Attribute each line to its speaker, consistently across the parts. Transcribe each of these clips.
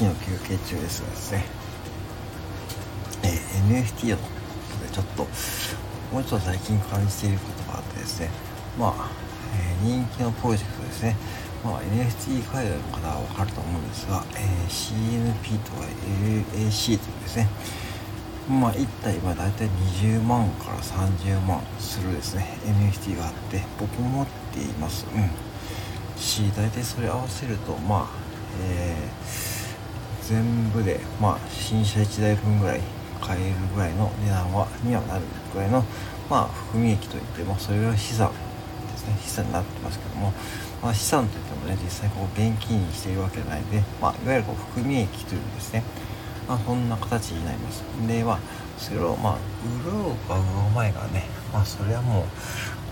Speaker 1: 月の休憩中ですがですね、えー、NFT のことでちょっともうちょっと最近感じていることがあってですねまあ、えー、人気のプロジェクトですね。まあ、NFT 海外の方は分かると思うんですが、えー、CNP とか LAC というですね。まあ1体今大体20万から30万するですね NFT があって僕も持っています。うん。し大体それ合わせるとまあえー、全部で、まあ、新車1台分ぐらい買えるぐらいの値段はにはなるぐらいの、まあ、含み益といってもそれは資産ですね。資産になってますけども、まあ、資産といってもね実際こう現金にしているわけじゃないんで、まあ、いわゆるこう含み益というですね、まあ、そんな形になります。でまあそれをまあ売ろうか売ろう前がねまあそれはもう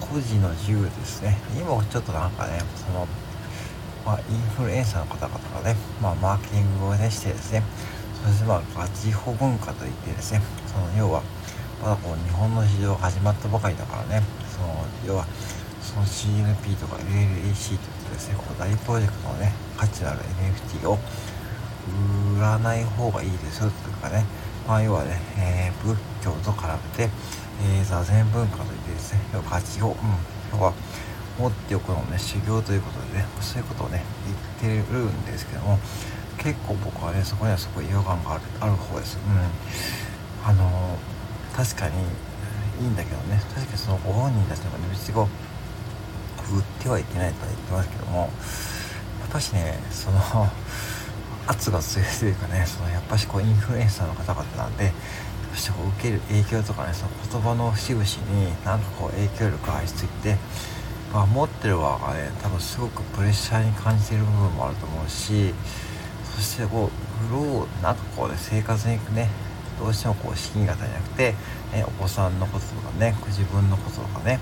Speaker 1: 個人の自由ですね。今ちょっとなんかねそのまあ、インフルエンサーの方々がね、まあ、マーケティングを、ね、してですねそしてまあガチホ文化といってですねその要はまだこう日本の市場が始まったばかりだからねその要はその CNP とか LLAC といってですねこう大プロジェクトのね価値のある NFT を売らない方がいいですよというかねまあ要はね、えー、仏教と絡めて、えー、座禅文化といってですね要は価値を、うん、要は持っておくのね修行ということでねそういうことをね言ってるんですけども結構僕はねそこにはすごい違和感があるある方です。うん。あの確かにいいんだけどね確かにそのご本人たちのね別にこう売ってはいけないとは言ってますけどもやっぱしねその圧が強いというかねそのやっぱしこうインフルエンサーの方々なんでそしてこう受ける影響とかねその言葉の節々になんかこう影響力がありすぎてまあ、持ってる側がね多分すごくプレッシャーに感じてる部分もあると思うしそしてこうフローなんかこうね生活にねどうしてもこう資金が足りなくて、ね、お子さんのこととかね自分のこととかね、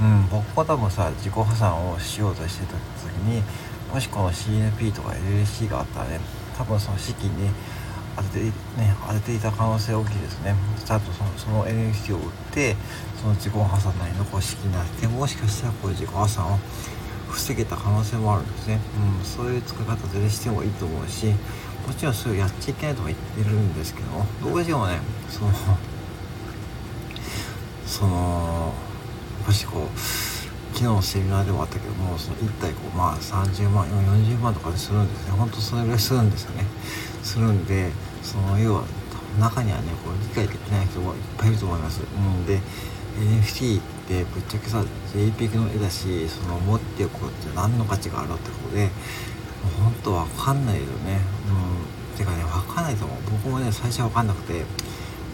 Speaker 1: うん、僕は多分さ自己破産をしようとしてた時にもしこの CNP とか LLC があったらね多分その資金に当てて,、ね、当てていた可能性大きいですね。ちゃんとそのその NFT を売ってその自己破産なりのこう資金になってもしかしたらこういう自己破産を防げた可能性もあるんですね、うん、そういう使い方全然してもいいと思うしもちろんそれをやっちゃいけないとも言ってるんですけどどうしてもねその そのもしこう昨日のセミナーでもあったけどもその1体こうまあ30万40万とかでするんですね。本当それぐらいするんですよね。するんでその要は中にはねこう理解できない人もいっぱいいると思います、うん、で NFT ってぶっちゃけさ JPEG の絵だしその持っておくって何の価値があるってことで本当わかんないよね。うん。てかねわかんないと思う。僕もね最初は分かんなくて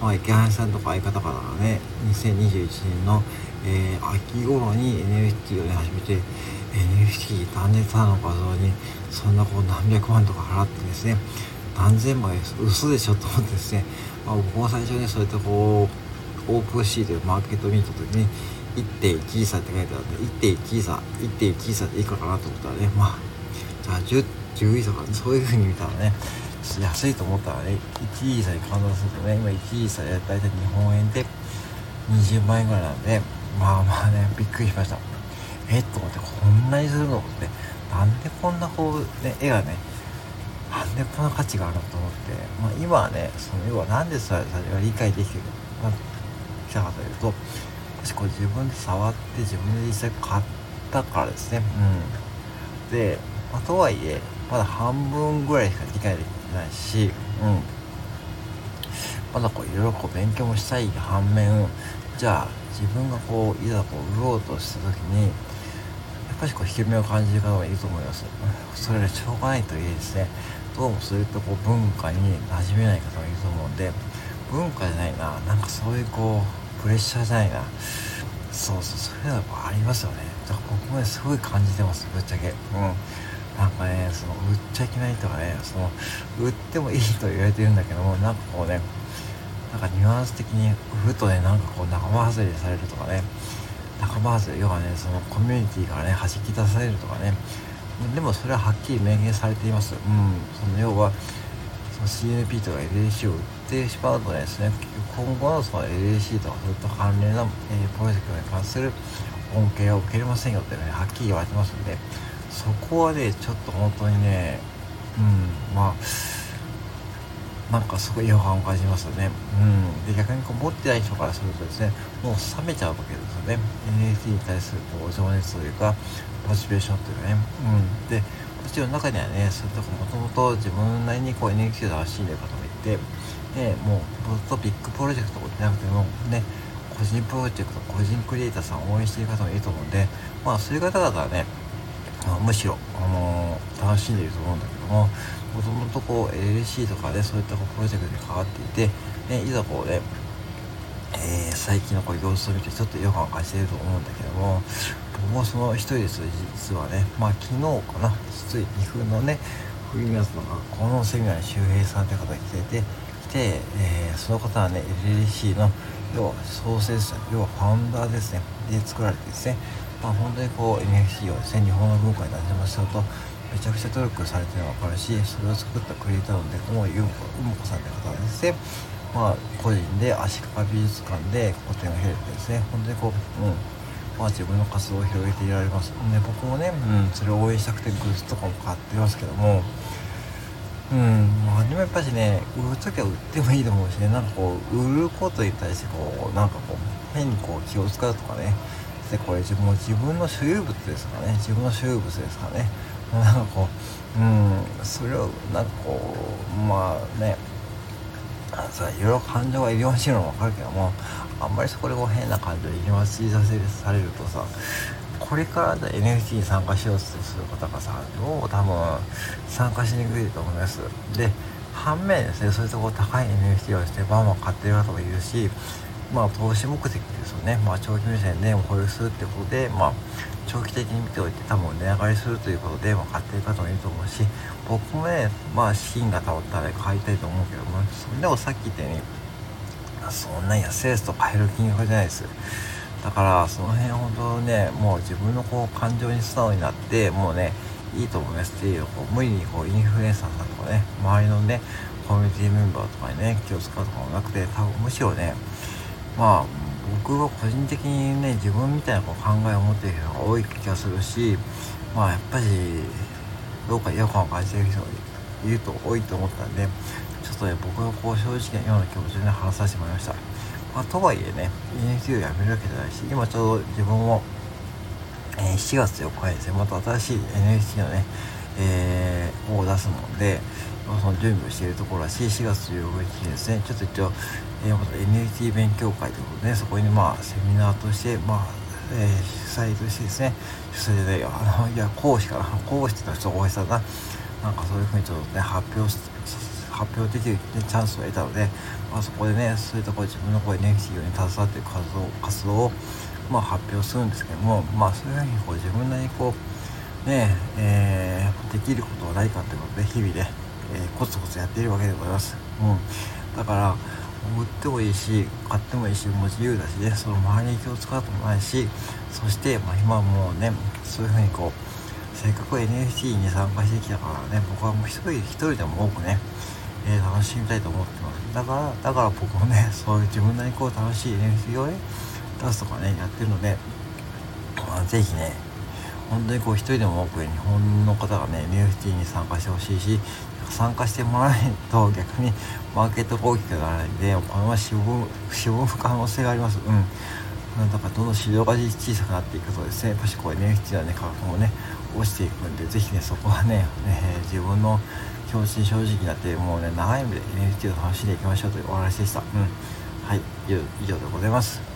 Speaker 1: まあ池原さんとか相方からね2021年の、えー、秋頃に NFT をね始めて NFT 断熱なの画像にそんなこう何百万とか払ってですね何千万嘘でしょと思ってですね、まあ、僕も最初にそうやってこうオープンシーというマーケット見た時に1.1イーサって書いてあって1.1イーサ1.1イーサっていくかなと思ったらねまあじゃあ10 10イーサかそういう風に見たらね安いと思ったらね1イーサに換算するとね今1イーサで大体日本円で20万円ぐらいなんでまあまあねびっくりしました。えっと思ってこんなにするのってなんでこんなこうね絵がねなんでこの価値があるのと思って、まあ、今はねその要は何でそれが理解できてるのか来たかというともしこう自分で触って自分で実際買ったからですね。うん。で、まあ、とはいえまだ半分ぐらいしか理解できないし。うん。まだこういろいろこう勉強もしたい反面じゃあ自分がこういざこう売ろうとした時にやっぱりこう引け目を感じる方がいると思います。それでしょうがないといえですね。どうもそういったこう文化に馴染めない方がいると思うんで文化じゃないななんかそういうこうプレッシャーじゃないな。そうそうそういうのがありますよね。だから僕もねすごい感じてますぶっちゃけ。うん。なんかねその売っちゃいけないとかねその売ってもいいと言われてるんだけどもなんかこうねなんかニュアンス的に売るとねなんかこう仲間外れされるとかね。仲間外れ要はねそのコミュニティからね弾き出されるとかね。でもそれははっきり明言されています。うん、その要はその CNP とか LAC を売ってしまうとですね。今後のその LAC とかそういった関連の、えー、プロジェクトに関する恩恵を受けれませんよってねはっきり言われてますんで。そこはねちょっと本当にねうん。まあなんかすごい違和感を感じますよね。うん。で、逆にこう持ってない人からするとですね、もう冷めちゃうわけですよね。NFT に対するこう情熱というか、モチベーションというかね。うん。で、もちろん中にはね、そういうとこもともと自分なりにこう NFT を楽しんでる方もいて、ね、もうずっとビッグプロジェクトじゃなくても、ね、個人プロジェクト、個人クリエイターさんを応援している方もいると思うんで、まあそういう方々はね、まあ、むしろ、あのー、楽しんでいると思うんだけどももともとこう LLC とかでそういったこうプロジェクトに関わっていて、ね、いざこうね、えー、最近のこう様子を見てちょっと違和感を感じていると思うんだけども僕もその一人です実はねまあ昨日かなつい2分のねフリーランスの学校のセミナーに周平さんという方が来ていて来て、えー、その方はね LLC の要は創設者要はファウンダーですね。で作られてですね。まあ、本当にこう NFT をですね日本の文化になじませようとめちゃくちゃ努力されてるのが分かるしそれを作ったクリエイターのでこのゆもこさんという方ですね。まあ個人で足利美術館で個展を開いてですね本当にこううんまあ自分の活動を広げていられます。で僕もね、うん、それを応援したくてグッズとかも買ってますけどもうんまあでもやっぱしね売る時は売ってもいいと思うしねなんかこう売ることに対してこうなんかこう変にこう気を使うとかねでこれ自分自分の所有物ですかね自分の所有物ですかね。なんかこううんそれをなんかこうまあねさいろいろ感情が入り混じるのも分かるけどもあんまりそこでこう変な感情入り混じさせされるとさこれから NFT に参加しようとする方がさどう多分参加しにくいと思います。で反面ですねそういうとこ高い NFT をしてバンバン買ってる方もいるしまあ、投資目的ですよね、まあ、長期目線で保有するってことで、まあ、長期的に見ておいて多分値上がりするということで、まあ、買ってる方もいると思うし僕もね、まあ、資金がたまったら買いたいと思うけどもそれでもさっき言ったようにそんな安いやつと買える金額じゃないです。だからその辺本当ねもう自分のこう感情に素直になってもうねいいと思いますっていうこう無理にこうインフルエンサーさんとかね周りのねコミュニティメンバーとかにね気を使うとかもなくて多分むしろねまあ僕は個人的にね自分みたいなこう考えを持っている人が多い気がするしまあやっぱりどうか違和感を感じている人がいると多いと思ったんでちょっとね僕がこう正直なような気持ちで、ね、話させてもらいました、まあ、とはいえね NFT をやめるわけじゃないし今ちょうど自分も、えー、7月4日にですねまた新しい NFT のねえー、を出すので、その準備をしているところらし、4月15日にですね、ちょっと一応、えー、NFT 勉強会ということで、ね、そこにまあセミナーとして、まあえー、主催としてですね、主催じゃないよ、あのいや講師かな、講師って言ったらちょっと大げさだな、なんかそういうふうにちょっとね、発表発表できる、ね、チャンスを得たので、まあ、そこでね、そういったこう自分のこう NFT に携わっている活動活動を、まあ、発表するんですけども、まあ、そういうふうにこう自分なりにこう、ねえー、できることはないかということで、日々ね、えー、コツコツやっているわけでございます。うん、だから売ってもいいし買ってもいいしもう自由だしね。その周りに気を使うともないしそして、まあ、今はもうねそういうふうにこうせっかく NFT に参加してきたからね僕はもう一人一人でも多くね、えー、楽しみたいと思ってます。だからだから僕もね そういう自分なりにこう楽しい NFT をね出すとかねやってるので、まあ、ぜひね本当にこう一人でも多く日本の方がね NFT に参加してほしいし参加してもらえないと逆にマーケットが大きくならないんでこのまましぼむしぼむ可能性があります。うん。だからどんどん市場が小さくなっていくとですねやっぱしこう NFT のね価格もね落ちていくんでぜひねそこはね、え、自分の気持ちに正直になってもうね長い目で NFT を楽しんでいきましょうというお話でした。うん。はい。以上でございます。